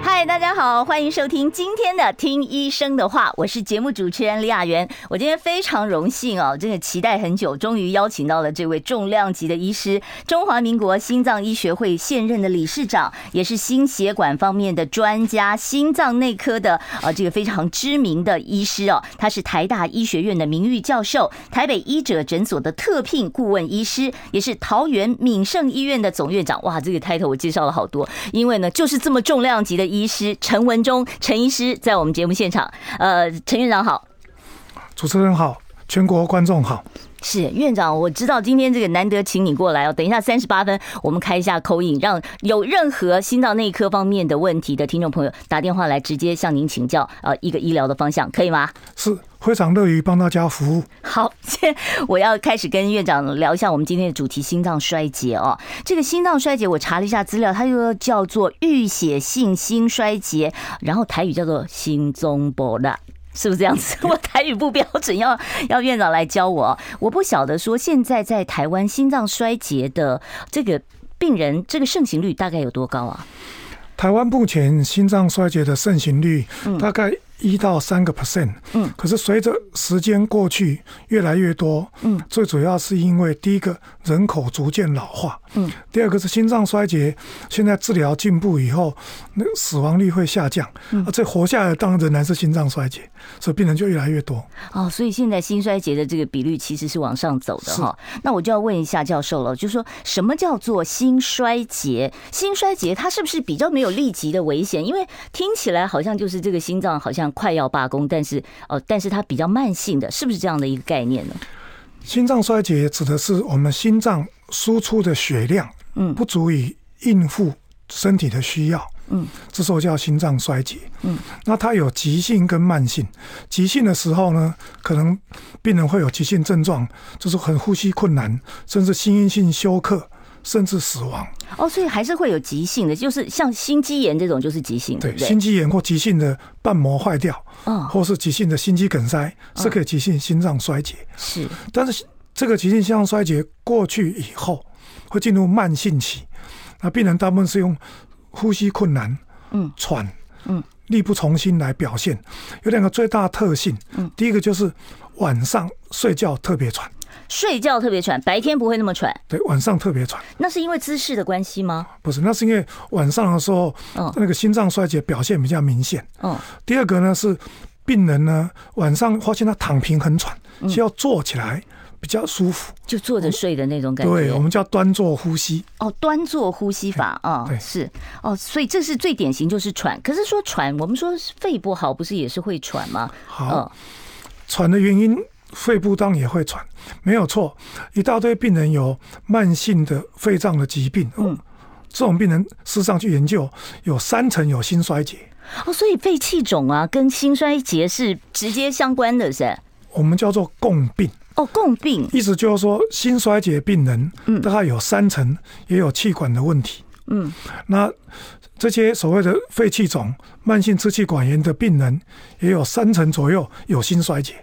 嗨，大家好，欢迎收听今天的《听医生的话》，我是节目主持人李雅媛。我今天非常荣幸哦，真的期待很久，终于邀请到了这位重量级的医师，中华民国心脏医学会现任的理事长，也是心血管方面的专家，心脏内科的呃这个非常知名的医师哦。他是台大医学院的名誉教授，台北医者诊所的特聘顾问医师，也是桃园敏盛医院的总院长。哇，这个 title 我介绍了好多，因为呢，就是这么重量级的医。师陈文忠，陈医师在我们节目现场。呃，陈院长好，主持人好，全国观众好。是院长，我知道今天这个难得请你过来哦。等一下三十八分，我们开一下 call in，让有任何心脏内科方面的问题的听众朋友打电话来，直接向您请教呃一个医疗的方向，可以吗？是非常乐于帮大家服务。好，现在我要开始跟院长聊一下我们今天的主题——心脏衰竭哦。这个心脏衰竭，我查了一下资料，它又叫做淤血性心衰竭，然后台语叫做心中波了。是不是这样子？我台语不标准，要要院长来教我。我不晓得说现在在台湾心脏衰竭的这个病人，这个盛行率大概有多高啊？台湾目前心脏衰竭的盛行率大概。一到三个 percent，嗯，可是随着时间过去，越来越多，嗯，最主要是因为第一个人口逐渐老化，嗯，第二个是心脏衰竭，现在治疗进步以后，那死亡率会下降，嗯，这活下来当然仍然是心脏衰竭，所以病人就越来越多。哦，所以现在心衰竭的这个比率其实是往上走的哈。那我就要问一下教授了，就是说什么叫做心衰竭？心衰竭它是不是比较没有立即的危险？因为听起来好像就是这个心脏好像。快要罢工，但是哦，但是它比较慢性的，是不是这样的一个概念呢？心脏衰竭指的是我们心脏输出的血量，嗯，不足以应付身体的需要，嗯，这时候叫心脏衰竭，嗯，那它有急性跟慢性，急性的时候呢，可能病人会有急性症状，就是很呼吸困难，甚至心因性休克。甚至死亡哦，所以还是会有急性的，就是像心肌炎这种，就是急性的。对，心肌炎或急性的瓣膜坏掉，嗯，或是急性的心肌梗塞，是可以急性心脏衰竭。是，但是这个急性心脏衰竭过去以后，会进入慢性期。那病人大部分是用呼吸困难、嗯，喘、嗯，力不从心来表现。有两个最大特性，嗯，第一个就是晚上睡觉特别喘。睡觉特别喘，白天不会那么喘。对，晚上特别喘。那是因为姿势的关系吗？不是，那是因为晚上的时候，嗯，那个心脏衰竭表现比较明显。嗯。第二个呢是病人呢晚上发现他躺平很喘，需要坐起来比较舒服，就坐着睡的那种感觉。对，我们叫端坐呼吸。哦，端坐呼吸法啊，对，是哦，所以这是最典型就是喘。可是说喘，我们说肺不好，不是也是会喘吗？好，喘的原因。肺部当然也会喘，没有错。一大堆病人有慢性的肺脏的疾病，嗯，这种病人事实上去研究，有三成有心衰竭。哦，所以肺气肿啊，跟心衰竭是直接相关的，是？我们叫做共病。哦，共病，意思就是说，心衰竭病人，嗯，大概有三成也有气管的问题，嗯，那这些所谓的肺气肿、慢性支气管炎的病人，也有三成左右有心衰竭。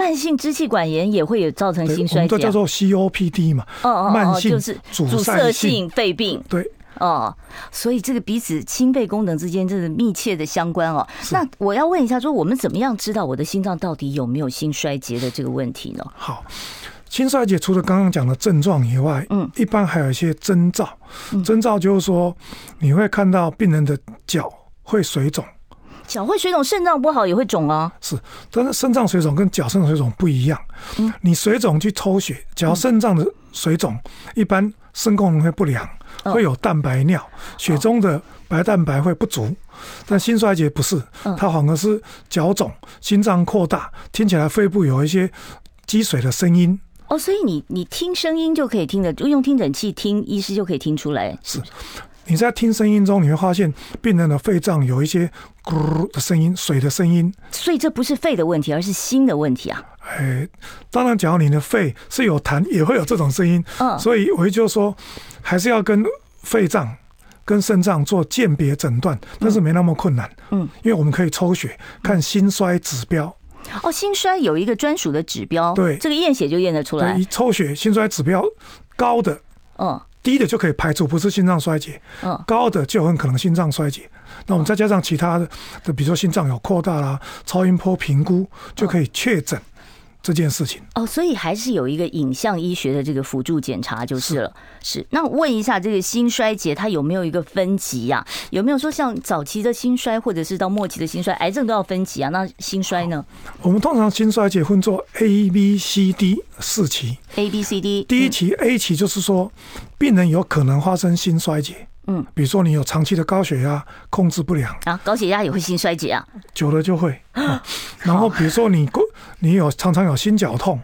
慢性支气管炎也会有造成心衰竭，都叫做 COPD 嘛。哦哦，慢性就是阻塞性肺病。对，哦，所以这个彼此心肺功能之间真是密切的相关哦。那我要问一下，说我们怎么样知道我的心脏到底有没有心衰竭的这个问题呢？好，心衰竭除了刚刚讲的症状以外，嗯，一般还有一些征兆。征兆就是说，你会看到病人的脚会水肿。脚会水肿，肾脏不好也会肿啊。是，但是肾脏水肿跟脚肾水肿不一样。嗯，你水肿去抽血，脚肾脏的水肿，一般肾功能会不良，会有蛋白尿，血中的白蛋白会不足。但心衰竭不是，它反而是脚肿，心脏扩大，听起来肺部有一些积水的声音。哦，所以你你听声音就可以听的，就用听诊器听，医师就可以听出来。是。你在听声音中，你会发现病人的肺脏有一些咕的声音、水的声音。所以这不是肺的问题，而是心的问题啊。哎，当然，假如你的肺是有痰，也会有这种声音。嗯，所以我就说，还是要跟肺脏跟肾脏做鉴别诊断，但是没那么困难。嗯，因为我们可以抽血看心衰指标。哦，心衰有一个专属的指标，对，这个验血就验得出来。一抽血心衰指标高的，嗯，低的就可以排除不是心脏衰竭，嗯，高的就很可能心脏衰竭。那我们再加上其他的，的比如说心脏有扩大啦，超音波评估就可以确诊。这件事情哦，所以还是有一个影像医学的这个辅助检查就是了。是，是，那问一下，这个心衰竭它有没有一个分级呀、啊？有没有说像早期的心衰，或者是到末期的心衰，癌症都要分级啊？那心衰呢？我们通常心衰竭分作 A、B、C、D 四期。A、B、C、D，第一期 A 期就是说，病人有可能发生心衰竭。嗯，比如说你有长期的高血压控制不良。啊，高血压也会心衰竭啊，久了就会。嗯、然后比如说你过你有常常有心绞痛，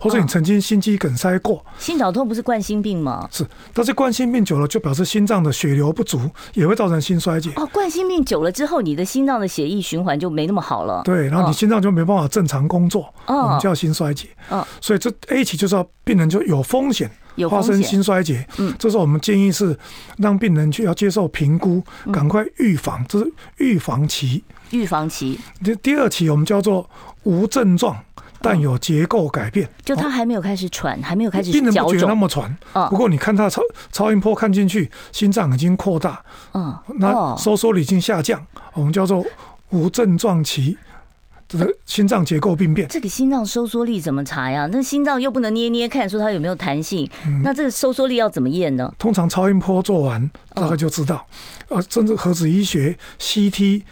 或者你曾经心肌梗塞过。心绞痛不是冠心病吗？是，但是冠心病久了就表示心脏的血流不足，也会造成心衰竭。哦，冠心病久了之后，你的心脏的血液循环就没那么好了。对，然后你心脏就没办法正常工作，哦、我们叫心衰竭。哦，所以这 A 期就是要病人就有风险。发生心衰竭，嗯，这时候我们建议是让病人去要接受评估，赶快预防，这是预防期。预防期。第第二期我们叫做无症状，但有结构改变，就他还没有开始喘，还没有开始。病人不觉得那么喘，不过你看他超超音波看进去，心脏已经扩大，嗯，那收缩力已经下降，我们叫做无症状期。这个心脏结构病变，这个心脏收缩力怎么查呀？那心脏又不能捏捏看，说它有没有弹性。嗯、那这个收缩力要怎么验呢？通常超音波做完大概就知道，呃、哦，甚至核子医学、CT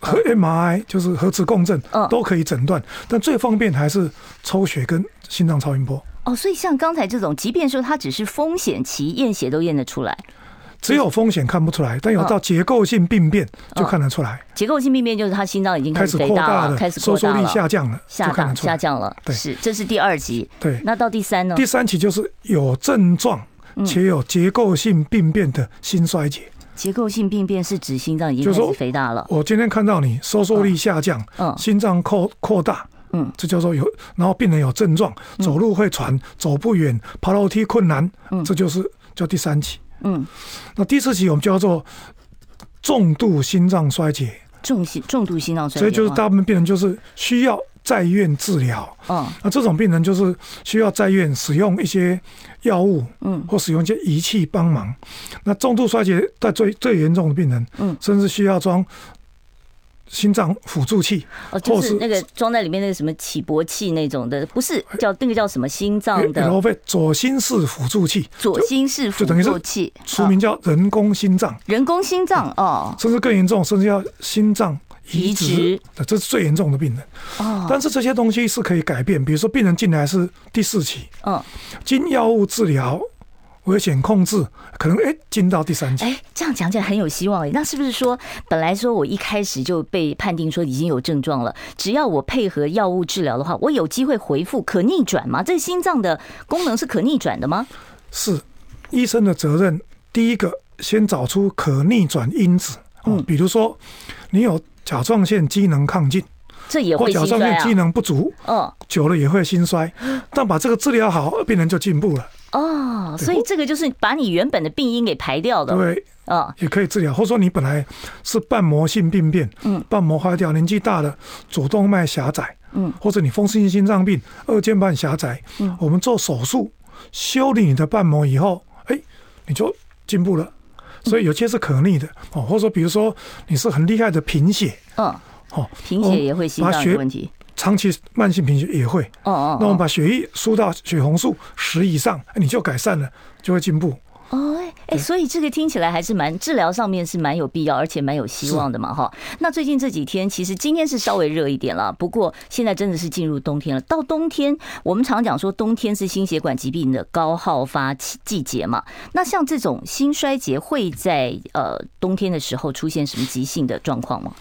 和 MRI 就是核磁共振，都可以诊断。但最方便还是抽血跟心脏超音波。哦，所以像刚才这种，即便说它只是风险期，验血都验得出来。只有风险看不出来，但有到结构性病变就看得出来。结构性病变就是他心脏已经开始扩大了，开始收缩力下降了，下降下降了。对，是这是第二级。对，那到第三呢？第三期就是有症状且有结构性病变的心衰竭。结构性病变是指心脏已经开始肥大了。我今天看到你收缩力下降，嗯，心脏扩扩大，嗯，这叫做有，然后病人有症状，走路会喘，走不远，爬楼梯困难，嗯，这就是叫第三期。嗯，那第四期我们叫做重度心脏衰竭，重心重度心脏衰竭，所以就是大部分病人就是需要在院治疗。嗯，那这种病人就是需要在院使用一些药物，嗯，或使用一些仪器帮忙。那重度衰竭在最最严重的病人，嗯，甚至需要装。心脏辅助器哦，就是那个装在里面那个什么起搏器那种的，不是叫那个叫什么心脏的？然后左心室辅助器，左心室辅助器，俗名叫人工心脏。人工心脏哦，甚至更严重，甚至要心脏移植，这是最严重的病人。哦，但是这些东西是可以改变，比如说病人进来是第四期，嗯，经药物治疗。危险控制可能哎进到第三期哎，这样讲起来很有希望哎。那是不是说本来说我一开始就被判定说已经有症状了，只要我配合药物治疗的话，我有机会回复可逆转吗？这心脏的功能是可逆转的吗？是医生的责任。第一个先找出可逆转因子，嗯，比如说你有甲状腺机能亢进，这也。或甲状腺机能不足，嗯，久了也会心衰。但把这个治疗好，病人就进步了。哦，所以这个就是把你原本的病因给排掉的，对，啊，也可以治疗。或者说你本来是瓣膜性病变，嗯，瓣膜坏掉，年纪大了，主动脉狭窄，嗯，或者你风湿性心脏病，二尖瓣狭窄，嗯，我们做手术修理你的瓣膜以后，哎，你就进步了。所以有些是可逆的哦，或者说比如说你是很厉害的贫血，嗯，哦，贫血也会心脏有问题。长期慢性贫血也会。哦哦，那我们把血液输到血红素十以上，你就改善了，就会进步哦。哎，所以这个听起来还是蛮治疗上面是蛮有必要，而且蛮有希望的嘛哈。那最近这几天，其实今天是稍微热一点了，不过现在真的是进入冬天了。到冬天，我们常讲说冬天是心血管疾病的高好发季季节嘛。那像这种心衰竭会在呃冬天的时候出现什么急性的状况吗？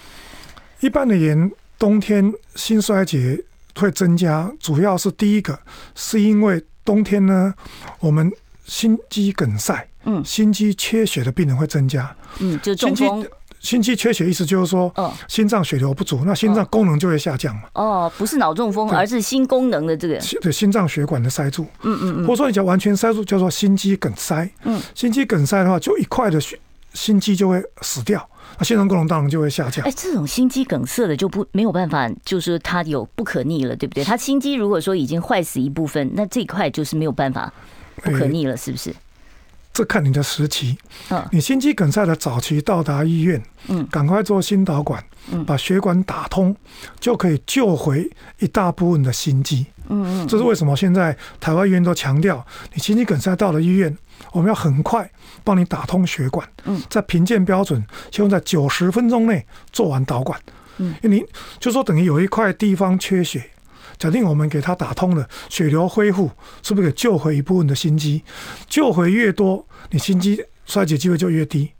一般的人。冬天心衰竭会增加，主要是第一个是因为冬天呢，我们心肌梗塞，嗯，心肌缺血的病人会增加，嗯，就中风，心肌缺血意思就是说，嗯，心脏血流不足，那心脏功能就会下降嘛。哦，不是脑中风，而是心功能的这个，对，心脏血管的塞住。嗯嗯嗯。或者说你讲完全塞住，叫做心肌梗塞。嗯，心肌梗塞的话，就一块的血心肌就会死掉，那心脏功能当然就会下降。哎，这种心肌梗塞的就不没有办法，就是它有不可逆了，对不对？它心肌如果说已经坏死一部分，那这一块就是没有办法不可逆了，是不是？这看你的时期，你心肌梗塞的早期到达医院，嗯，赶快做心导管，嗯，把血管打通，就可以救回一大部分的心肌，嗯嗯，这是为什么现在台湾医院都强调，你心肌梗塞到了医院，我们要很快帮你打通血管，嗯，在评鉴标准，希望在九十分钟内做完导管，嗯，因为你就说等于有一块地方缺血。假定我们给他打通了，血流恢复，是不是给救回一部分的心肌？救回越多，你心肌衰竭机会就越低。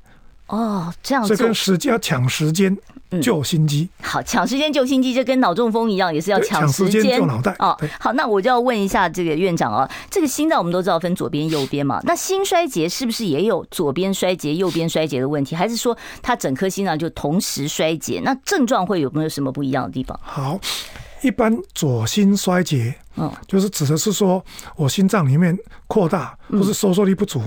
哦，这样子。所以跟时间要抢时间救心肌。嗯、好，抢时间救心肌就跟脑中风一样，也是要抢时间救脑袋。哦，好，那我就要问一下这个院长啊，这个心脏我们都知道分左边、右边嘛，那心衰竭是不是也有左边衰竭、右边衰竭的问题？还是说它整颗心脏就同时衰竭？那症状会有没有什么不一样的地方？好。一般左心衰竭，嗯，就是指的是说我心脏里面扩大或是收缩力不足，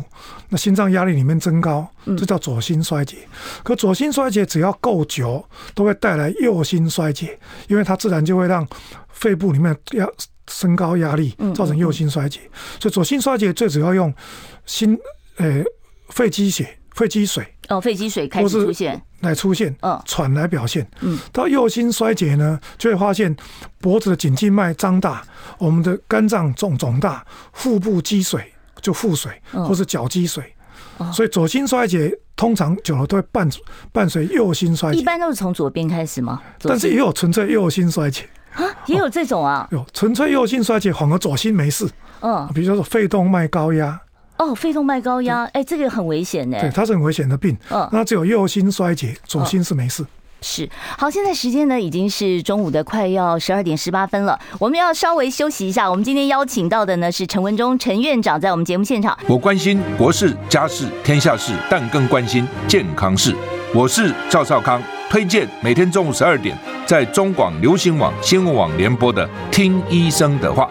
那心脏压力里面增高，这叫左心衰竭。可左心衰竭只要够久，都会带来右心衰竭，因为它自然就会让肺部里面压升高压力，造成右心衰竭。所以左心衰竭最主要用心，呃，肺积血、肺积水。哦，肺积水开始出现，来出现，嗯，喘来表现，嗯，到右心衰竭呢，就会发现脖子的颈静脉张大，我们的肝脏肿肿大，腹部积水就腹水，或是脚积水，所以左心衰竭通常久了都会伴伴随右心衰竭。一般都是从左边开始吗？但是也有纯粹右心衰竭。啊，也有这种啊，有纯粹右心衰竭，反而左心没事，嗯，比如说肺动脉高压。哦，肺动脉高压，哎，这个很危险呢。对，它是很危险的病。嗯，那只有右心衰竭，左心是没事。是，好，现在时间呢已经是中午的快要十二点十八分了，我们要稍微休息一下。我们今天邀请到的呢是陈文忠陈院长，在我们节目现场。我关心国事、家事、天下事，但更关心健康事。我是赵少康，推荐每天中午十二点在中广流行网新闻网联播的《听医生的话》。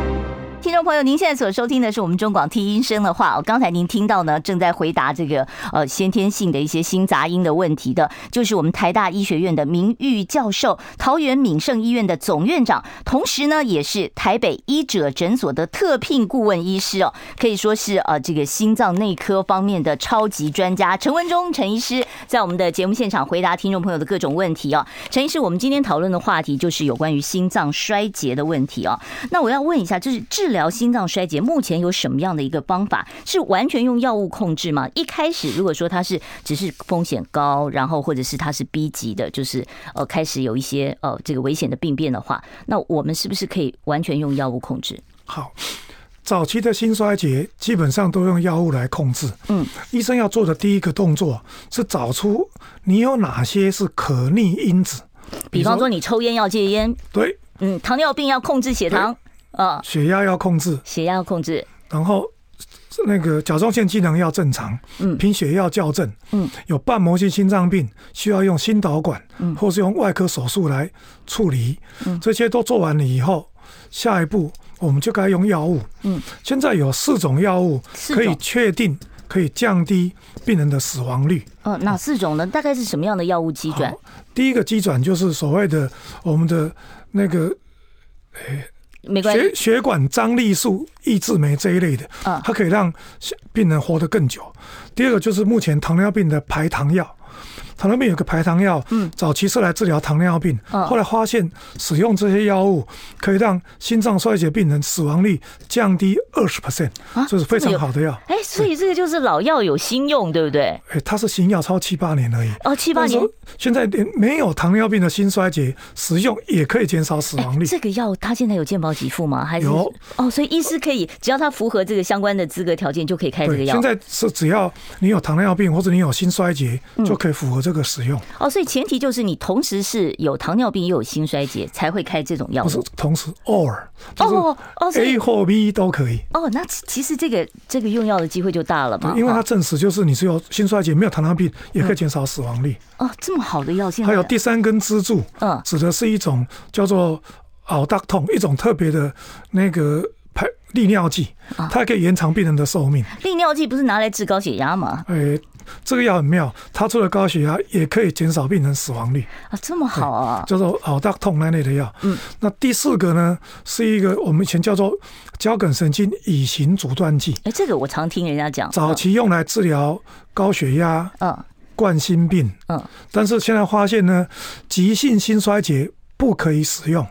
听众朋友，您现在所收听的是我们中广听医生的话。刚才您听到呢，正在回答这个呃先天性的一些心杂音的问题的，就是我们台大医学院的名誉教授，桃园敏盛医院的总院长，同时呢也是台北医者诊所的特聘顾问医师哦，可以说是呃这个心脏内科方面的超级专家陈文忠陈医师，在我们的节目现场回答听众朋友的各种问题哦。陈医师，我们今天讨论的话题就是有关于心脏衰竭的问题哦。那我要问一下，就是治疗心脏衰竭目前有什么样的一个方法？是完全用药物控制吗？一开始如果说它是只是风险高，然后或者是它是 B 级的，就是呃开始有一些呃这个危险的病变的话，那我们是不是可以完全用药物控制？好，早期的心衰竭基本上都用药物来控制。嗯，医生要做的第一个动作是找出你有哪些是可逆因子，比方说你抽烟要戒烟，对，嗯，糖尿病要控制血糖。啊，血压要控制，血压要控制，然后那个甲状腺机能要正常，嗯，贫血要校正，嗯，有瓣膜性心脏病需要用心导管，嗯，或是用外科手术来处理，嗯，这些都做完了以后，下一步我们就该用药物，嗯，现在有四种药物可以确定可以降低病人的死亡率，哦，哪四种呢？大概是什么样的药物基转？第一个基转就是所谓的我们的那个，诶。没关系，血血管张力素抑制酶这一类的，它可以让病人活得更久。第二个就是目前糖尿病的排糖药，糖尿病有个排糖药，嗯，早期是来治疗糖尿病，嗯，后来发现使用这些药物可以让心脏衰竭病人死亡率降低二十 percent，这是非常好的药。哎，所以这个就是老药有新用，对不对？哎，它是新药，超七八年而已。哦，七八年。现在连没有糖尿病的心衰竭使用也可以减少死亡率。这个药它现在有健保给付吗？还是有？哦，所以医师可以只要他符合这个相关的资格条件就可以开这个药。现在是只要你有糖尿病或者你有心衰竭就可以符合这个使用。哦，所以前提就是你同时是有糖尿病又有心衰竭才会开这种药。不是同时，or 哦哦，A 或 B 都可以。哦，那其实这个这个用药的机会就大了嘛。因为它证实就是你只有心衰竭没有糖尿病也可以减少死亡率。哦，这么好的药，现在还有第三根支柱，嗯，指的是一种叫做奥达痛，一种特别的那个排利尿剂，它可以延长病人的寿命。利尿剂不是拿来治高血压吗？哎。这个药很妙，它除了高血压，也可以减少病人死亡率啊，这么好啊！叫做好大痛那类的药。嗯，那第四个呢，是一个我们以前叫做交感神经乙型阻断剂。哎，这个我常听人家讲，早期用来治疗高血压、嗯，冠心病，嗯，但是现在发现呢，急性心衰竭不可以使用，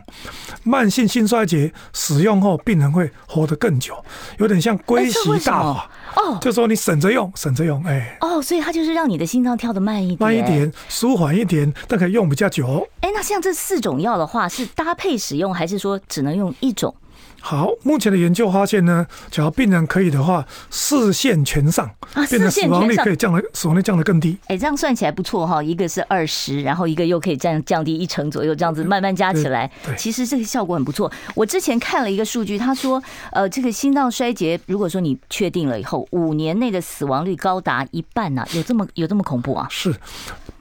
慢性心衰竭使用后，病人会活得更久，有点像归习大法。哦，就说你省着用，省着用，哎，哦，所以它就是让你的心脏跳得慢一点，慢一点，舒缓一点，但可以用比较久。哎，那像这四种药的话，是搭配使用，还是说只能用一种？好，目前的研究发现呢，只要病人可以的话，视线全上，啊，病人死亡率可以降的，死亡率降得更低。哎，这样算起来不错哈，一个是二十，然后一个又可以降降低一成左右，这样子慢慢加起来，其实这个效果很不错。我之前看了一个数据，他说，呃，这个心脏衰竭，如果说你确定了以后，五年内的死亡率高达一半呢，有这么有这么恐怖啊？是，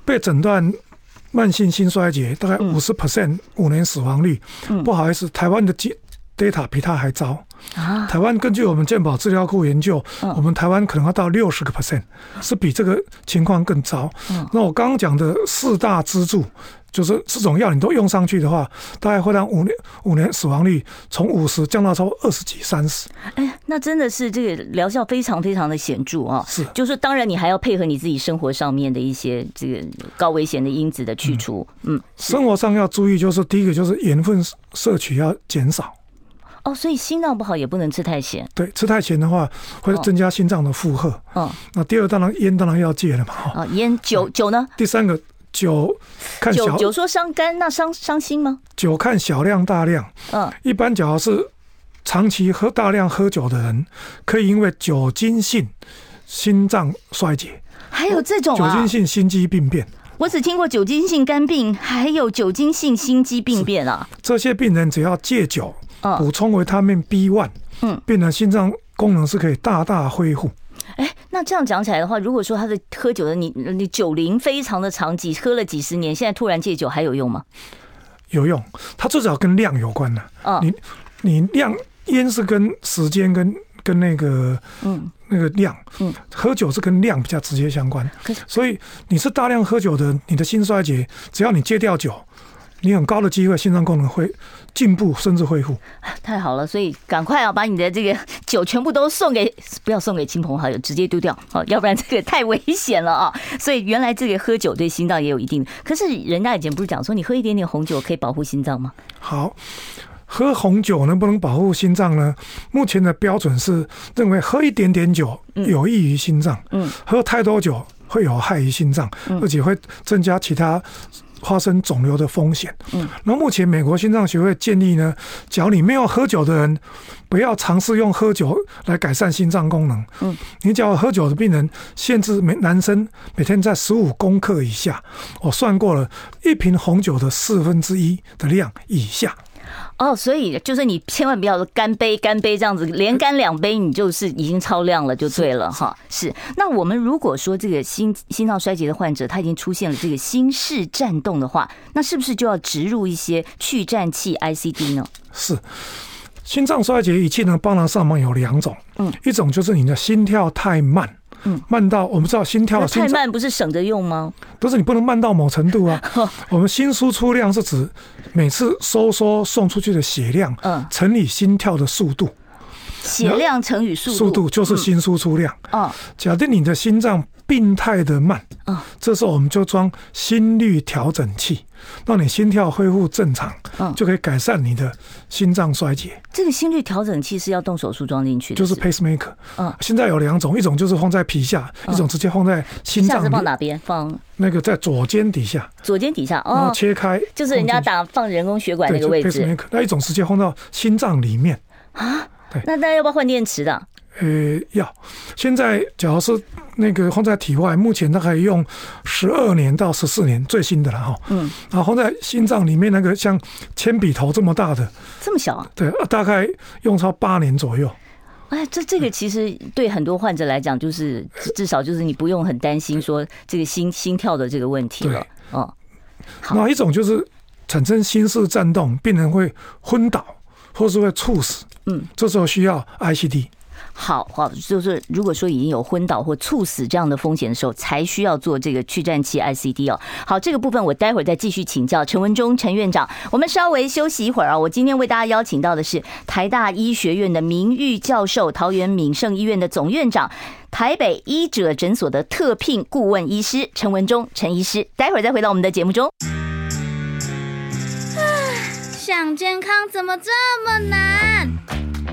被诊断慢性心衰竭，大概五十 percent 五年死亡率。不好意思，台湾的几。Data 比它还糟啊！台湾根据我们健保资料库研究，我们台湾可能要到六十个 percent，是比这个情况更糟。那我刚刚讲的四大支柱，就是四种药你都用上去的话，大概会让五年五年死亡率从五十降到超过二十几、三十。哎，那真的是这个疗效非常非常的显著啊！是，就是当然你还要配合你自己生活上面的一些这个高危险的因子的去除。嗯，生活上要注意，就是第一个就是盐分摄取要减少。哦，所以心脏不好也不能吃太咸。对，吃太咸的话会增加心脏的负荷。哦，那第二当然烟当然要戒了嘛。啊，烟酒酒呢？第三个酒看小酒，酒说伤肝，那伤伤心吗？酒看小量大量。嗯，一般假如是长期喝大量喝酒的人，可以因为酒精性心脏衰竭。还有这种酒精性心肌病变。我只听过酒精性肝病，还有酒精性心肌病变啊。这些病人只要戒酒。补充维他命 B one，嗯，病人心脏功能是可以大大恢复。哎，那这样讲起来的话，如果说他的喝酒的你你酒龄非常的长，几喝了几十年，现在突然戒酒还有用吗？有用，它至少跟量有关的。哦，你你量烟是跟时间跟跟那个嗯那个量，嗯，喝酒是跟量比较直接相关。所以你是大量喝酒的，你的心衰竭，只要你戒掉酒。你很高的机会，心脏功能会进步甚至恢复。太好了，所以赶快啊，把你的这个酒全部都送给，不要送给亲朋好友，直接丢掉，好，要不然这个太危险了啊。所以原来这个喝酒对心脏也有一定，可是人家以前不是讲说，你喝一点点红酒可以保护心脏吗？好，喝红酒能不能保护心脏呢？目前的标准是认为喝一点点酒有益于心脏，嗯，喝太多酒会有害于心脏，而且会增加其他。发生肿瘤的风险。嗯，那目前美国心脏学会建议呢，只要你没有喝酒的人，不要尝试用喝酒来改善心脏功能。嗯，你只要喝酒的病人，限制每男生每天在十五公克以下。我算过了，一瓶红酒的四分之一的量以下。哦，所以就是你千万不要干杯干杯这样子，连干两杯你就是已经超量了就对了哈。是，那我们如果说这个心心脏衰竭的患者他已经出现了这个心室颤动的话，那是不是就要植入一些去颤器 ICD 呢？是，心脏衰竭仪器呢帮他上忙有两种，嗯，一种就是你的心跳太慢。嗯，慢到我们知道心跳心太慢不是省着用吗？不是，你不能慢到某程度啊。我们心输出量是指每次收缩送出去的血量，嗯，乘以心跳的速度。血量乘以速度，速度就是心输出量。嗯，假定你的心脏病态的慢，哦，这时候我们就装心率调整器，让你心跳恢复正常，嗯，就可以改善你的心脏衰竭。这个心率调整器是要动手术装进去的，就是 pacemaker。嗯，现在有两种，一种就是放在皮下，一种直接放在心脏。放哪边？放那个在左肩底下。左肩底下哦，然后切开，就是人家打放人工血管那个位置。那一种直接放到心脏里面啊。对，那大家要不要换电池的？呃，要。现在假如是那个放在体外，目前大概用十二年到十四年，最新的了哈。嗯。然后放在心脏里面，那个像铅笔头这么大的，这么小啊？对，大概用超八年左右。哎，这这个其实对很多患者来讲，就是至少就是你不用很担心说这个心心跳的这个问题了。哦。那一种就是产生心室颤动，病人会昏倒，或是会猝死。嗯，这时候需要 ICD。好好，就是如果说已经有昏倒或猝死这样的风险的时候，才需要做这个去颤器 ICD 哦。好，这个部分我待会儿再继续请教陈文忠陈院长。我们稍微休息一会儿啊。我今天为大家邀请到的是台大医学院的名誉教授、桃园敏盛医院的总院长、台北医者诊所的特聘顾问医师陈文忠陈医师。待会儿再回到我们的节目中。想健康怎么这么难？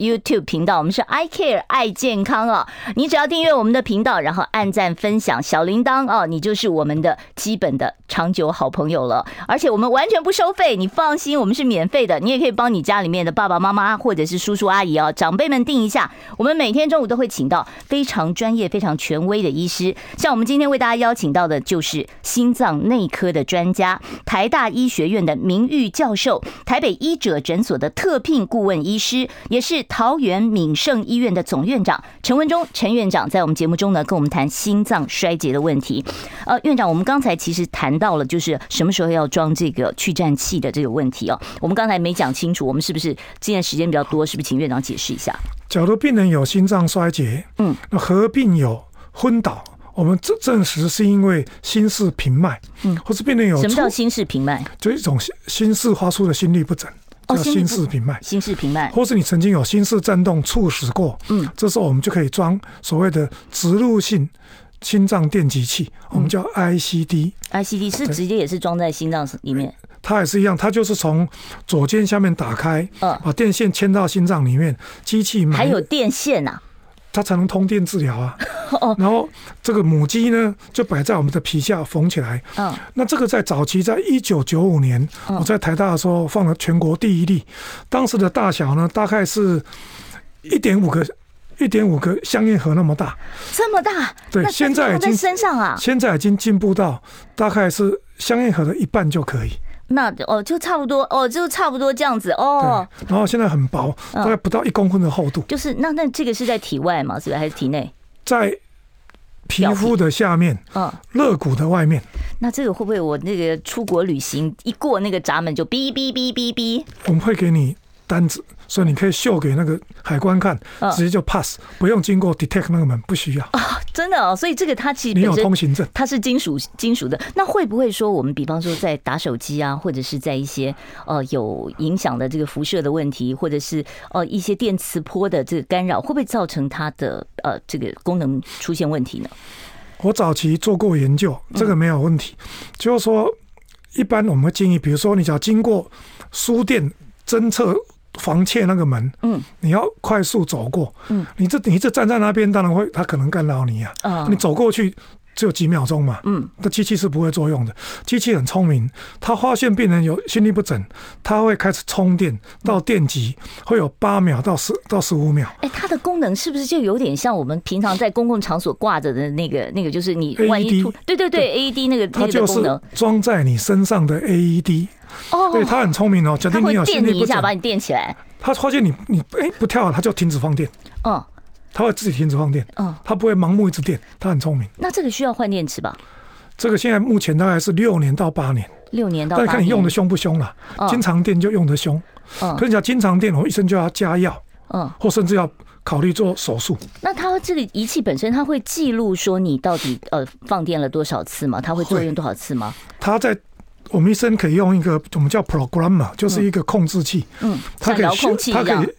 YouTube 频道，我们是 I Care 爱健康哦。你只要订阅我们的频道，然后按赞、分享小铃铛哦，你就是我们的基本的长久好朋友了。而且我们完全不收费，你放心，我们是免费的。你也可以帮你家里面的爸爸妈妈或者是叔叔阿姨哦，长辈们订一下。我们每天中午都会请到非常专业、非常权威的医师，像我们今天为大家邀请到的就是心脏内科的专家，台大医学院的名誉教授，台北医者诊所的特聘顾问医师，也是。桃园敏盛医院的总院长陈文忠陈院长在我们节目中呢，跟我们谈心脏衰竭的问题。呃，院长，我们刚才其实谈到了，就是什么时候要装这个去颤器的这个问题哦。我们刚才没讲清楚，我们是不是今天时间比较多，是不是请院长解释一下？假如病人有心脏衰竭，嗯，那合并有昏倒，我们证证实是因为心室平脉，嗯，或是病人有什么叫心室平脉？就一种心心室发出的心律不整。叫心室平脉，心室平脉，或是你曾经有心室震动猝死过，嗯，这时候我们就可以装所谓的植入性心脏电极器，我们叫 ICD。ICD 是直接也是装在心脏里面，它也是一样，它就是从左肩下面打开，嗯，把电线牵到心脏里面，机器还有电线呐。它才能通电治疗啊，哦。然后这个母鸡呢就摆在我们的皮下缝起来。嗯，那这个在早期，在一九九五年，我在台大的时候放了全国第一例，当时的大小呢大概是一点五个一点五个香烟盒那么大，这么大？对，现在已经身上啊，现在已经进步到大概是香烟盒的一半就可以。那哦，就差不多哦，就差不多这样子哦。然后现在很薄，大概不到一公分的厚度。就是那那这个是在体外嘛？是不是还是体内？在皮肤的下面，嗯，肋骨的外面。那这个会不会我那个出国旅行一过那个闸门就哔哔哔哔哔？我们会给你单子。所以你可以秀给那个海关看，直接就 pass，不用经过 detect 那个门，不需要啊，真的哦。所以这个它其实你有通行证，它是金属金属的。那会不会说我们比方说在打手机啊，或者是在一些呃有影响的这个辐射的问题，或者是呃一些电磁波的这个干扰，会不会造成它的呃这个功能出现问题呢？我早期做过研究，这个没有问题。就是说，一般我们会建议，比如说你只要经过输电侦测。防窃那个门，嗯，你要快速走过，嗯，你这你这站在那边，当然会，他可能干扰你啊，啊，你走过去只有几秒钟嘛，嗯，那机器是不会作用的，机器很聪明，它发现病人有心律不整，它会开始充电到电极，会有八秒到十到十五秒。哎，它的功能是不是就有点像我们平常在公共场所挂着的那个那个，就是你万一吐，对对对，AED 那个那个功能，装在你身上的 AED。哦，对，它很聪明哦。假定你有心律不整，电你一下，把你电起来。它发现你你哎不跳了，它就停止放电。哦，它会自己停止放电。嗯，它不会盲目一直电，它很聪明。那这个需要换电池吧？这个现在目前大概是六年到八年。六年到八年，但看你用的凶不凶了。经常电就用的凶。嗯，可是你讲经常电，我医生就要加药。嗯，或甚至要考虑做手术。那它这个仪器本身，它会记录说你到底呃放电了多少次吗？它会作用多少次吗？它在我们医生可以用一个我们叫 programmer，就是一个控制器。嗯，它可以遥控器一样。它可以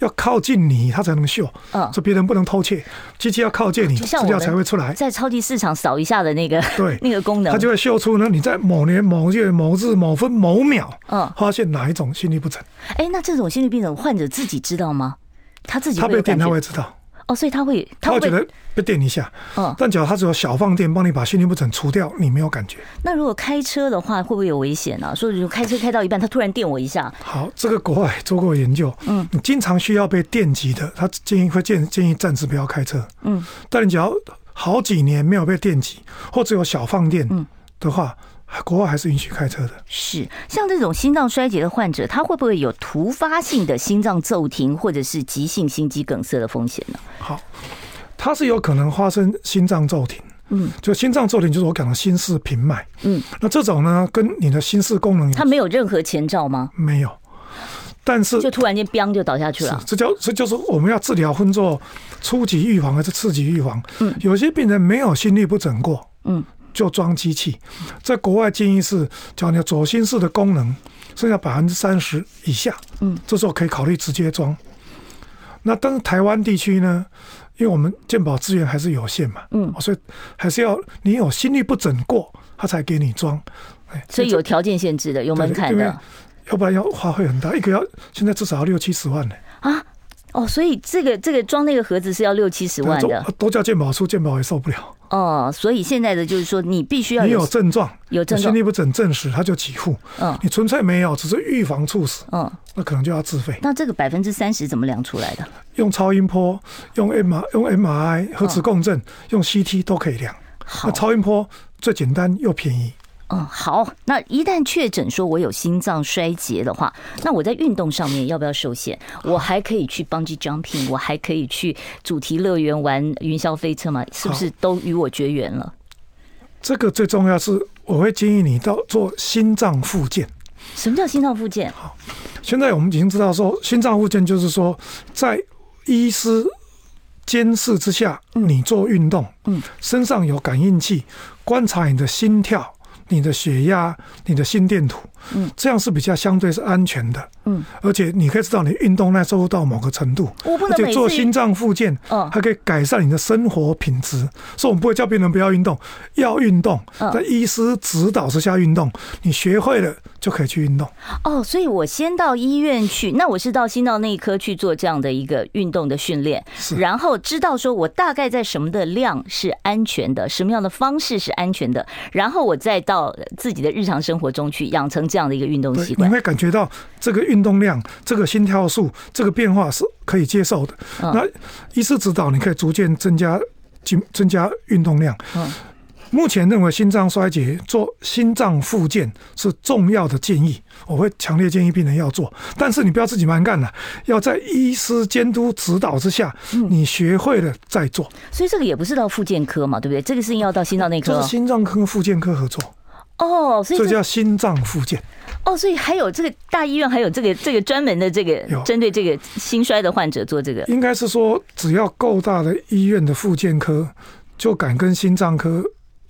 要靠近你，它才能秀。嗯，说别人不能偷窃，机器要靠近你，资料才会出来。在超级市场扫一下的那个，对 那个功能，它就会秀出呢。你在某年某月某日某分某秒，嗯，发现哪一种心律不整？哎，那这种心律病人患者自己知道吗？他自己他被电，他会知道。哦，所以他会，他会觉得被电一下。嗯，但假如他只有小放电，帮你把心律不整除掉，你没有感觉。那如果开车的话，会不会有危险呢？说如果开车开到一半，他突然电我一下。好，这个国外做过研究。嗯，你经常需要被电击的，他建议会建建议暂时不要开车。嗯，但你只要好几年没有被电击，或者有小放电的话。国外还是允许开车的。是像这种心脏衰竭的患者，他会不会有突发性的心脏骤停，或者是急性心肌梗塞的风险呢？好，它是有可能发生心脏骤停。嗯，就心脏骤停就是我讲的心室平脉。嗯，那这种呢，跟你的心室功能，它没有任何前兆吗？没有，但是就突然间 biang 就倒下去了。这叫这就是我们要治疗分做初级预防还是次级预防？嗯，有些病人没有心律不整过。嗯。就装机器，在国外建议是，叫你的左心室的功能剩下百分之三十以下，嗯，这时候可以考虑直接装。那但是台湾地区呢，因为我们健保资源还是有限嘛，嗯，所以还是要你有心率不整过，他才给你装。所以有条件限制的，有门槛的，要不然要花费很大，一个要现在至少要六七十万呢。啊，哦，所以这个这个装那个盒子是要六七十万的，都叫健保出，健保也受不了。哦，所以现在的就是说，你必须要你有症状，有症状，心律不整证实，他就起付。嗯，你纯粹没有，只是预防猝死，嗯，那可能就要自费。那这个百分之三十怎么量出来的？用超音波，用 M R，用 M R I，核磁共振，用 C T 都可以量。好，那超音波最简单又便宜。嗯，好。那一旦确诊说我有心脏衰竭的话，那我在运动上面要不要受限？我还可以去 bungee jumping，我还可以去主题乐园玩云霄飞车吗？是不是都与我绝缘了？这个最重要是，我会建议你到做心脏复健。什么叫心脏复健？好，现在我们已经知道说，心脏复健就是说，在医师监视之下，你做运动，嗯，身上有感应器观察你的心跳。你的血压、你的心电图，嗯，这样是比较相对是安全的，嗯，而且你可以知道你运动耐受度到某个程度，而且做心脏复健，嗯，还可以改善你的生活品质。所以我们不会叫病人不要运动，要运动，在医师指导之下运动，你学会了就可以去运动。哦，所以我先到医院去，那我是到心脏内科去做这样的一个运动的训练，是，然后知道说我大概在什么的量是安全的，什么样的方式是安全的，然后我再。到自己的日常生活中去养成这样的一个运动习惯，你会感觉到这个运动量、这个心跳数、这个变化是可以接受的。那医师指导，你可以逐渐增加增增加运动量。目前认为心脏衰竭做心脏复健是重要的建议，我会强烈建议病人要做。但是你不要自己蛮干了，要在医师监督指导之下，你学会了再做。所以这个也不是到复健科嘛，对不对？这个事情要到心脏内科。这是心脏科、复健科合作。哦，所以这叫心脏复健。哦，所以还有这个大医院还有这个这个专门的这个针对这个心衰的患者做这个。应该是说，只要够大的医院的复健科，就敢跟心脏科。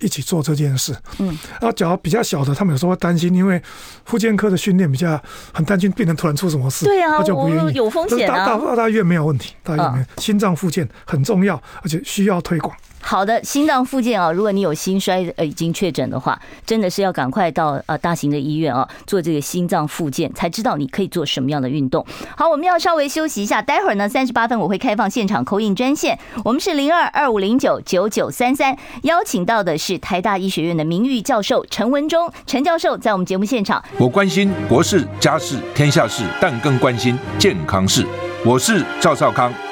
一起做这件事，嗯，然后脚比较小的，他们有时候会担心，因为复健科的训练比较很担心病人突然出什么事，对啊，他就不愿意。有风险啊。大大大医院没有问题，大医院没有，心脏复健很重要，而且需要推广。好的，心脏复健啊，如果你有心衰呃已经确诊的话，真的是要赶快到呃大型的医院啊做这个心脏复健，才知道你可以做什么样的运动。好，我们要稍微休息一下，待会儿呢三十八分我会开放现场扣印专线，我们是零二二五零九九九三三，邀请到的是台大医学院的名誉教授陈文忠陈教授在我们节目现场。我关心国事家事天下事，但更关心健康事。我是赵少康，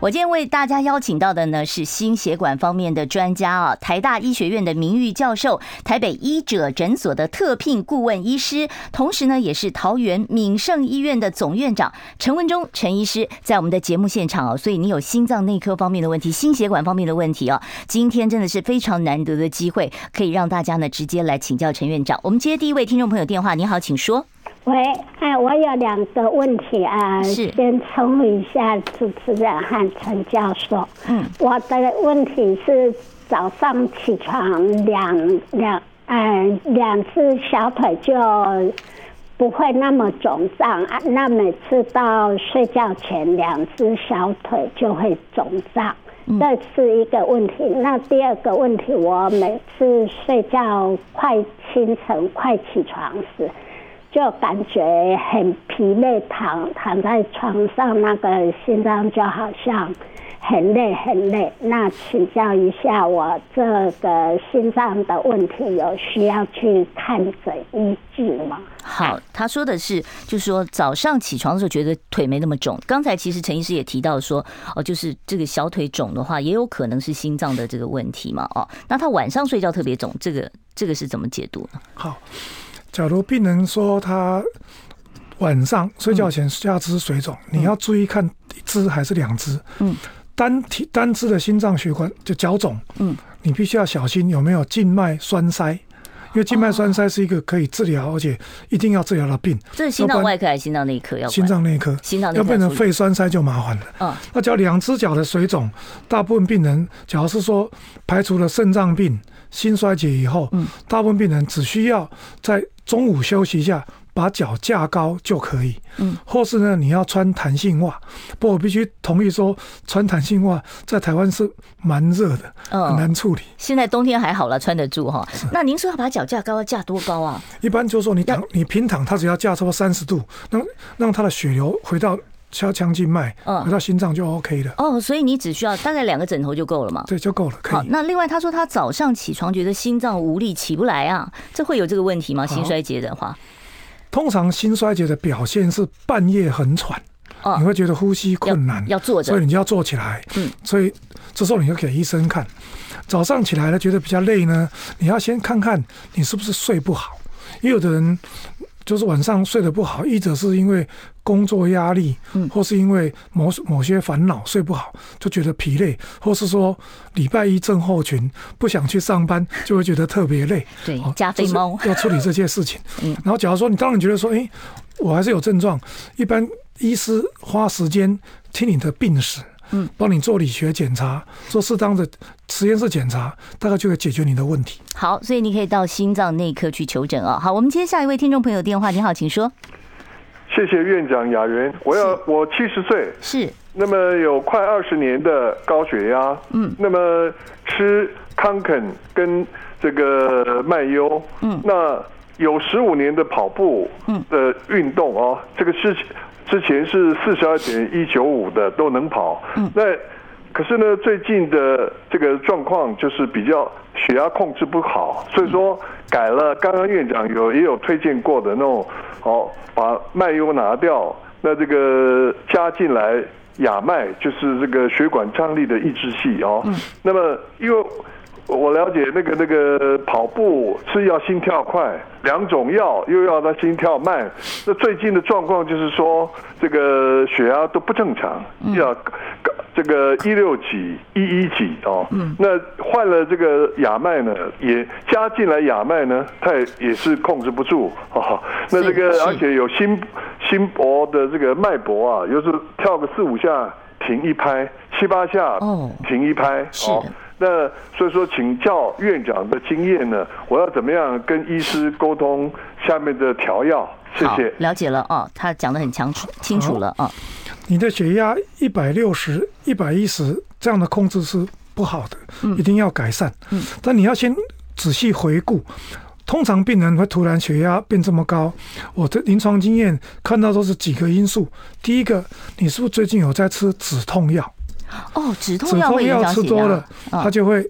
我今天为大家邀请到的呢是心血管方面的专家啊，台大医学院的名誉教授，台北医者诊所的特聘顾问医师，同时呢也是桃园敏盛医院的总院长陈文忠陈医师，在我们的节目现场哦，所以你有心脏内科方面的问题、心血管方面的问题啊，今天真的是非常难得的机会，可以让大家呢直接来请教陈院长。我们接第一位听众朋友电话，你好，请说。喂，哎，我有两个问题啊，先称呼一下主持人和陈教授。嗯，我的问题是早上起床两两，哎，两只小腿就不会那么肿胀啊，那每次到睡觉前两只小腿就会肿胀，嗯，这是一个问题。那第二个问题，我每次睡觉快清晨快起床时。就感觉很疲累，躺躺在床上，那个心脏就好像很累很累。那请教一下，我这个心脏的问题有需要去看诊医治吗？好，他说的是，就是说早上起床的时候觉得腿没那么肿。刚才其实陈医师也提到说，哦，就是这个小腿肿的话，也有可能是心脏的这个问题嘛。哦，那他晚上睡觉特别肿，这个这个是怎么解读呢？好。假如病人说他晚上睡觉前下肢水肿，嗯，你要注意看一只还是两只。嗯，单体单只的心脏血管就脚肿，嗯，你必须要小心有没有静脉栓塞，因为静脉栓塞是一个可以治疗而且一定要治疗的病。这是心脏外科还是心脏内科？要心脏内科，心脏要变成肺栓塞就麻烦了。嗯，那叫两只脚的水肿，大部分病人假如是说排除了肾脏病、心衰竭以后，嗯，大部分病人只需要在中午休息一下，把脚架高就可以。嗯，或是呢，你要穿弹性袜。不过我必须同意说，穿弹性袜在台湾是蛮热的，很难处理。现在冬天还好了，穿得住哈。那您说要把脚架高，要架多高啊？一般就是说你躺，你平躺，它只要架超过三十度，让让它的血流回到。敲腔静脉，嗯，回到心脏就 OK 了。哦，所以你只需要大概两个枕头就够了嘛？对，就够了。可以。好，那另外他说他早上起床觉得心脏无力，起不来啊，这会有这个问题吗？心衰竭的话，通常心衰竭的表现是半夜很喘，哦，你会觉得呼吸困难，要，要坐着，所以你就要坐起来。嗯，所以这时候你就给医生看。早上起来了觉得比较累呢，你要先看看你是不是睡不好，因为有的人。就是晚上睡得不好，一则是因为工作压力，嗯，或是因为某某些烦恼睡不好，就觉得疲累，或是说礼拜一症候群不想去上班，就会觉得特别累。对，加菲猫要处理这些事情。嗯，然后假如说你当然觉得说，哎，我还是有症状，一般医师花时间听你的病史。嗯，帮你做理学检查，做适当的实验室检查，大概就可以解决你的问题。好，所以你可以到心脏内科去求诊啊。好，我们接下一位听众朋友电话，你好，请说。谢谢院长雅媛，我要我七十岁，是，那么有快二十年的高血压，嗯，那么吃康肯跟这个麦优，嗯，那有十五年的跑步，嗯的运动哦，这个事情。之前是四十二点一九五的都能跑，嗯，那可是呢，最近的这个状况就是比较血压控制不好，所以说改了。刚刚院长有也有推荐过的那种，哦，把麦优拿掉，那这个加进来亚麦，就是这个血管张力的抑制剂哦。嗯，那么因为。我了解那个那个跑步是要心跳快，两种药又要他心跳慢。那最近的状况就是说，这个血压都不正常，要这个一六几一一几哦。那换了这个亚麦呢，也加进来亚麦呢，它也也是控制不住哦。那这个而且有心心搏的这个脉搏啊，有时候跳个四五下停一拍，七八下停一拍哦。那所以说，请教院长的经验呢，我要怎么样跟医师沟通下面的调药？谢谢。了解了哦，他讲的很清楚清楚了啊。你的血压一百六十、一百一十这样的控制是不好的，一定要改善。嗯，但你要先仔细回顾，通常病人会突然血压变这么高，我的临床经验看到都是几个因素。第一个，你是不是最近有在吃止痛药？哦，止痛药吃多了，它就会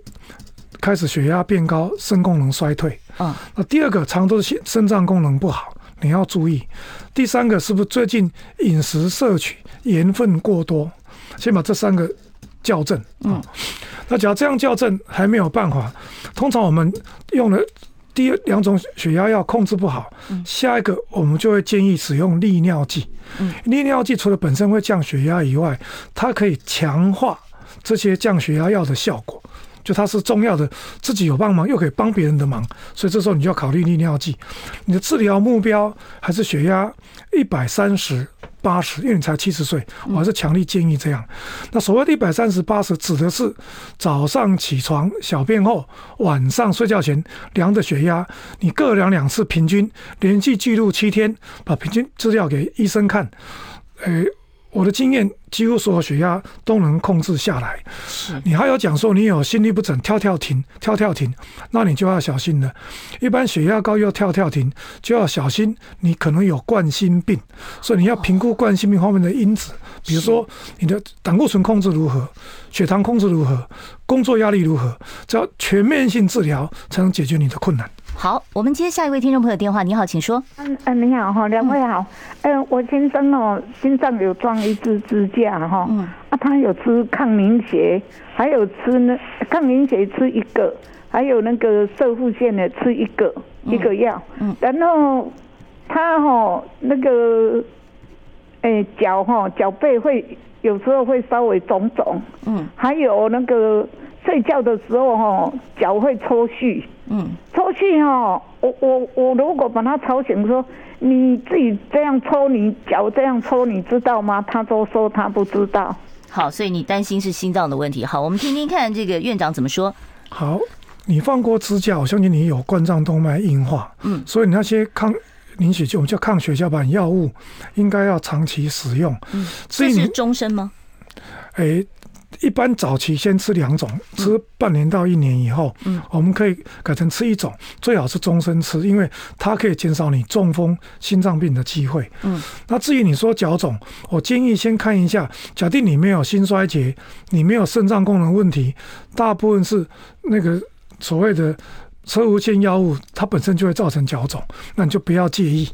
开开始血压变高，肾功能衰退。嗯，那第二个常都是肾脏功能不好，你要注意。第三个是不是最近饮食摄取盐分过多？先把这三个校正。嗯，那假如这样校正还没有办法，通常我们用了第两种血压药控制不好，下一个我们就会建议使用利尿剂。嗯，利尿剂除了本身会降血压以外，它可以强化这些降血压药的效果。就它是重要的，自己有帮忙，又可以帮别人的忙，所以这时候你就要考虑利尿剂。你的治疗目标还是血压一百三十八十，因为你才七十岁，我还是强烈建议这样。那所谓的一百三十八十，指的是早上起床小便后，晚上睡觉前量的血压，你各量两次，平均连续记录七天，把平均资料给医生看，诶。我的经验，几乎所有血压都能控制下来。是你还有讲说你有心律不整，跳跳停，跳跳停，那你就要小心了。一般血压高又跳跳停，就要小心你可能有冠心病，所以你要评估冠心病方面的因子，比如说你的胆固醇控制如何，血糖控制如何，工作压力如何，只要全面性治疗才能解决你的困难。好，我们接下一位听众朋友电话。你好，请说。嗯嗯，你好哈，两位好。嗯，我先生哦，心脏有装一支支架哈。嗯。啊，他有吃抗凝血，还有吃那抗凝血吃一个，还有那个射护线的吃一个一个药。嗯。然后他哈那个，哎脚哈脚背会有时候会稍微肿肿。嗯。还有那个。睡觉的时候哈，脚会抽搐。嗯，抽搐哈，我我我如果把他吵醒说，你自己这样抽，你脚这样抽，你知道吗？他都说他不知道。好，所以你担心是心脏的问题。好，我们听听看这个院长怎么说。好，你放过支架，我相信你有冠状动脉硬化。嗯，所以你那些抗凝血剂，我们叫抗血小板药物，应该要长期使用。嗯，这是终身吗？哎、欸。一般早期先吃两种，吃半年到一年以后，嗯，我们可以改成吃一种，最好是终身吃，因为它可以减少你中风、心脏病的机会。嗯，那至于你说脚肿，我建议先看一下，假定你没有心衰竭，你没有肾脏功能问题，大部分是那个所谓的车无腺药物，它本身就会造成脚肿，那你就不要介意。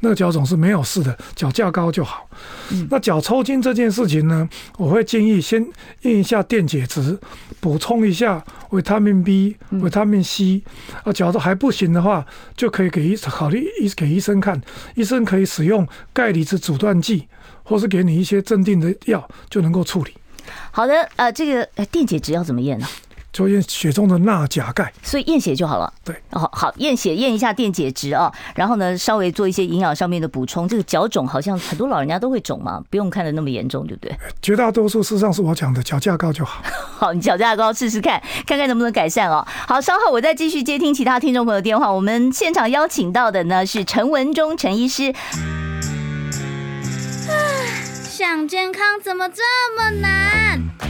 那个脚肿是没有事的，脚架高就好。嗯、那脚抽筋这件事情呢，我会建议先验一下电解质，补充一下维他命 B、维他命 C。啊，脚都还不行的话，就可以给医考虑医给医生看，医生可以使用钙离子阻断剂，或是给你一些镇定的药，就能够处理。好的，呃，这个电解质要怎么验呢？就验血中的钠、钾、钙，所以验血就好了。对，哦，好，验血验一下电解质啊，然后呢，稍微做一些营养上面的补充。这个脚肿好像很多老人家都会肿嘛，不用看的那么严重，对不对？绝大多数事实上是我讲的，脚架高就好。好，你脚架高试试看，看看能不能改善哦。好，稍后我再继续接听其他听众朋友电话。我们现场邀请到的呢是陈文忠陈医师。想健康怎么这么难？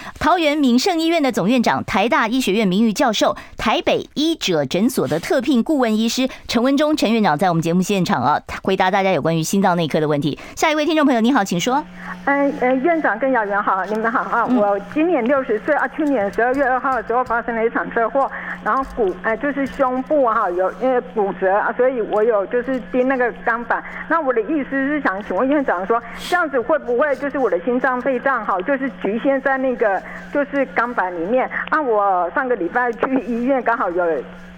桃园敏盛医院的总院长、台大医学院名誉教授、台北医者诊所的特聘顾问医师陈文忠陈院长在我们节目现场啊，回答大家有关于心脏内科的问题。下一位听众朋友，你好，请说。嗯呃，院长跟雅媛好，你们好啊。我今年六十岁啊，去年十二月二号的时候发生了一场车祸，然后骨哎就是胸部哈有因为骨折啊，所以我有就是钉那个钢板。那我的意思是想请问院长说，这样子会不会就是我的心脏肺脏哈，就是局限在那个？就是钢板里面，啊，我上个礼拜去医院，刚好有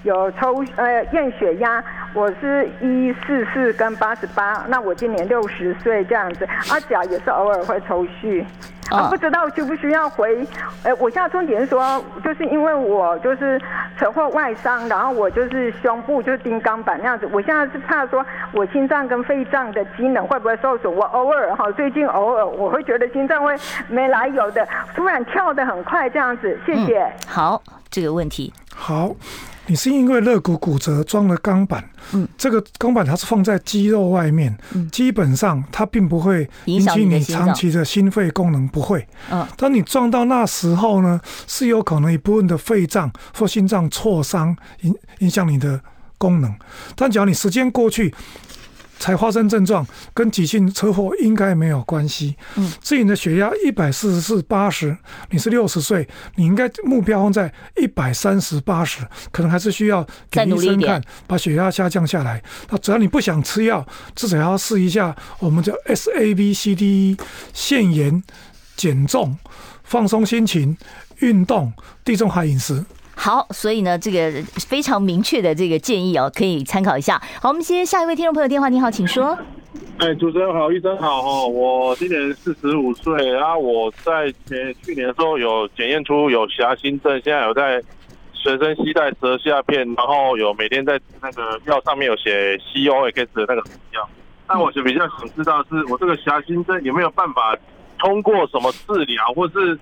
有抽呃验血压，我是一四四跟八十八，那我今年六十岁这样子，啊甲也是偶尔会抽血，啊不知道需不需要回，呃我现在重点是说，就是因为我就是车祸外伤，然后我就是胸部就是钉钢板那样子，我现在是怕说我心脏跟肺脏的机能会不会受损，我偶尔哈最近偶尔我会觉得心脏会没来由的突然跳得很快这样子，谢谢。嗯、好，这个问题好。你是因为肋骨骨折装了钢板，嗯，这个钢板它是放在肌肉外面，嗯，基本上它并不会引起你长期的心肺功能，不会。嗯，当你撞到那时候呢，是有可能一部分的肺脏或心脏挫伤，影影响你的功能。但只要你时间过去，才发生症状，跟急性车祸应该没有关系。嗯，至于你的血压一百四十四八十，你是六十岁，你应该目标放在一百三十八十，可能还是需要给医生看，把血压下降下来。那只要你不想吃药，至少要试一下我们叫 S A B C D E，限盐、减重、放松心情、运动、地中海饮食。好，所以呢，这个非常明确的这个建议哦，可以参考一下。好，我们接下一位听众朋友电话，你好，请说。哎，主持人好，医生好哦，我今年四十五岁，然后我在前去年的时候有检验出有狭心症，现在有在随身携带舌下片，然后有每天在那个药上面有写 COX 的那个药。那我就比较想知道，是我这个狭心症有没有办法通过什么治疗，或是？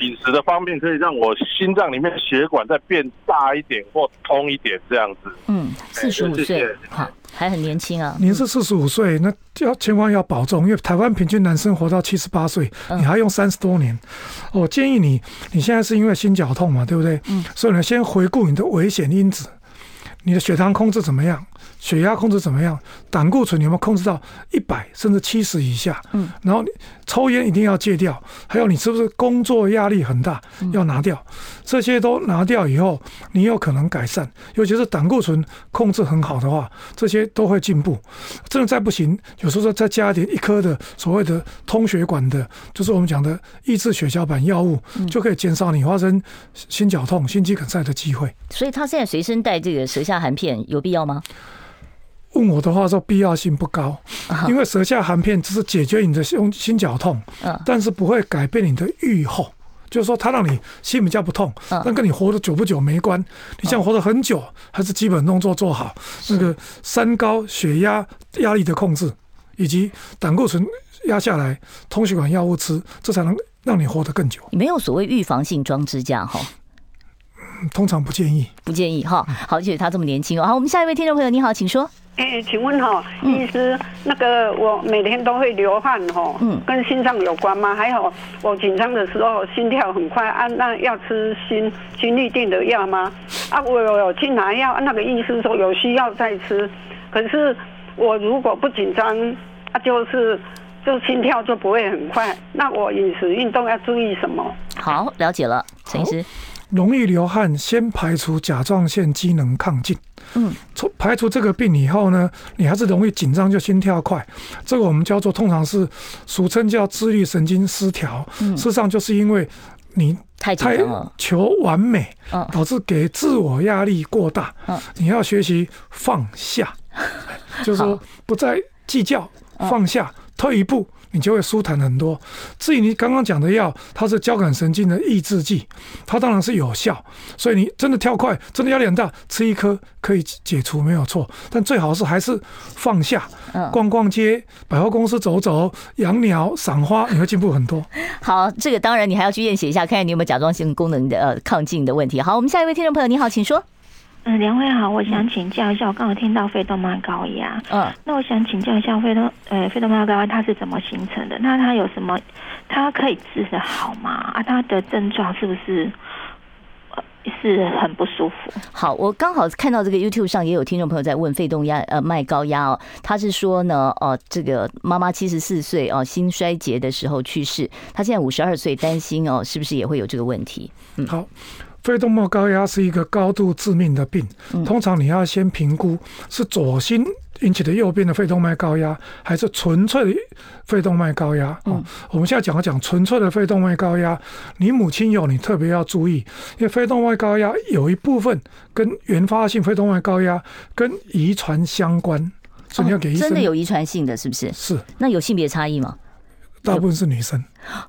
饮食的方面可以让我心脏里面的血管再变大一点或通一点，这样子。嗯，四十五岁，好，还很年轻啊。您是四十五岁，那要千万要保重，因为台湾平均男生活到七十八岁，你还用三十多年。我建议你，你现在是因为心绞痛嘛，对不对？嗯。所以呢，先回顾你的危险因子，你的血糖控制怎么样？血压控制怎么样？胆固醇有没有控制到一百甚至七十以下？嗯，然后你抽烟一定要戒掉，还有你是不是工作压力很大？要拿掉，这些都拿掉以后，你有可能改善。尤其是胆固醇控制很好的话，这些都会进步。真的再不行，有时候再加一点一颗的所谓的通血管的，就是我们讲的抑制血小板药物，就可以减少你发生心绞痛、心肌梗塞的机会。所以他现在随身带这个舌下含片有必要吗？问我的话说必要性不高，因为舌下含片只是解决你的胸心绞痛，但是不会改变你的预后，就是说它让你心比较不痛，但跟你活得久不久没关。你想活得很久，还是基本动作做好，那个三高、血压、压力的控制，以及胆固醇压下来，通血管药物吃，这才能让你活得更久。没有所谓预防性装支架哈。通常不建议，不建议哈。好，谢谢他这么年轻哦。好，我们下一位听众朋友，你好，请说。哎，请问哈，医师，那个我每天都会流汗哈，嗯，跟心脏有关吗？还有我紧张的时候心跳很快啊，那要吃心心律定的药吗？啊，我有有去拿药，那个医师说有需要再吃，可是我如果不紧张，啊，就是就心跳就不会很快。那我饮食运动要注意什么？好，了解了，陈医师。容易流汗，先排除甲状腺机能亢进。嗯，除排除这个病以后呢，你还是容易紧张，就心跳快。这个我们叫做通常是俗称叫自律神经失调。嗯，事实上就是因为你太求完美，导致给自我压力过大。嗯，你要学习放下，就是说不再计较，放下，退一步。你就会舒坦很多。至于你刚刚讲的药，它是交感神经的抑制剂，它当然是有效。所以你真的跳快，真的压力很大，吃一颗可以解除没有错。但最好是还是放下，逛逛街、百货公司走走、养鸟、赏花，你会进步很多。好，这个当然你还要去验血一下，看看你有没有甲状腺功能的呃亢进的问题。好，我们下一位听众朋友，你好，请说。嗯，两位好，我想请教一下，我刚好听到肺动脉高压，嗯，那我想请教一下肺动呃肺动脉高压它是怎么形成的？那它有什么？它可以治得好吗？啊，它的症状是不是是很不舒服？好，我刚好看到这个 YouTube 上也有听众朋友在问肺动压呃脉高压哦，他是说呢，哦，这个妈妈七十四岁哦，心衰竭的时候去世，他现在五十二岁，担心哦，是不是也会有这个问题？嗯，好。肺动脉高压是一个高度致命的病，通常你要先评估是左心引起的右边的肺动脉高压，还是纯粹的肺动脉高压。嗯，我们现在讲一讲纯粹的肺动脉高压。你母亲有，你特别要注意，因为肺动脉高压有一部分跟原发性肺动脉高压跟遗传相关，所以你要给医生。真的有遗传性的是不是？是。那有性别差异吗？大部分是女生。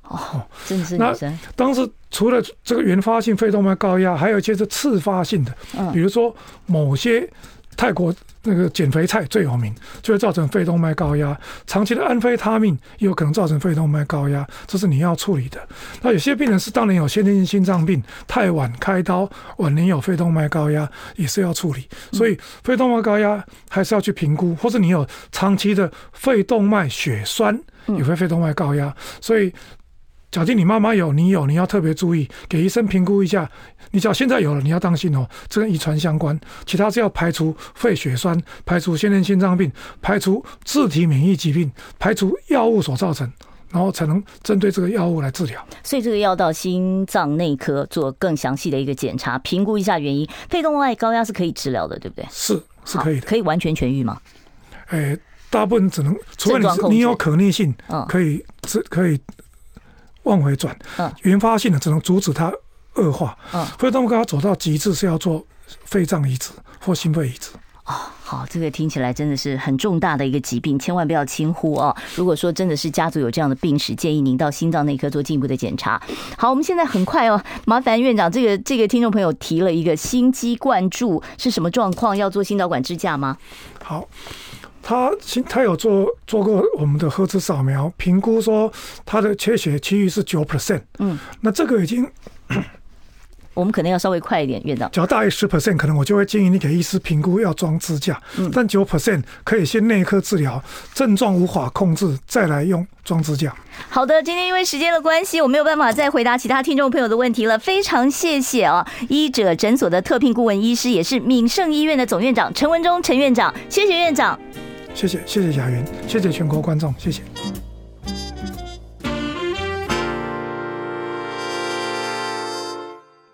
哦，真的是女生。当时除了这个原发性肺动脉高压，还有一些是次发性的，比如说某些泰国那个减肥菜最有名，就会造成肺动脉高压。长期的安非他命也有可能造成肺动脉高压，这是你要处理的。那有些病人是当年有先天性心脏病，太晚开刀，晚年有肺动脉高压，也是要处理。所以肺动脉高压还是要去评估，或者你有长期的肺动脉血栓，也会肺动脉高压，所以。假定你妈妈有，你有，你要特别注意，给医生评估一下。你只要现在有了，你要当心哦，这跟遗传相关。其他是要排除肺血栓，排除先天心脏病，排除自体免疫疾病，排除药物所造成，然后才能针对这个药物来治疗。所以这个要到心脏内科做更详细的一个检查，评估一下原因。肺动脉高压是可以治疗的，对不对？是，是可以的。可以完全痊愈吗？诶，大部分只能，除非你你有可逆性，可以治，可以。往回转，原发性的只能阻止它恶化。嗯，肺动脉高压走到极致是要做肺脏移植或心肺移植。哦，好，这个听起来真的是很重大的一个疾病，千万不要轻忽哦。如果说真的是家族有这样的病史，建议您到心脏内科做进一步的检查。好，我们现在很快哦，麻烦院长，这个这个听众朋友提了一个心肌灌注是什么状况？要做心导管支架吗？好。他他有做做过我们的核磁扫描，评估说他的缺血区域是九 percent。嗯，那这个已经，我们可能要稍微快一点，院长。只要大于十 percent，可能我就会建议你给医师评估要装支架。嗯，但九 percent 可以先内科治疗，症状无法控制再来用装支架。好的，今天因为时间的关系，我没有办法再回答其他听众朋友的问题了。非常谢谢啊，医者诊所的特聘顾问医师，也是敏盛医院的总院长陈文忠陈院长，谢谢院长。谢谢谢谢雅云，谢谢全国观众，谢谢。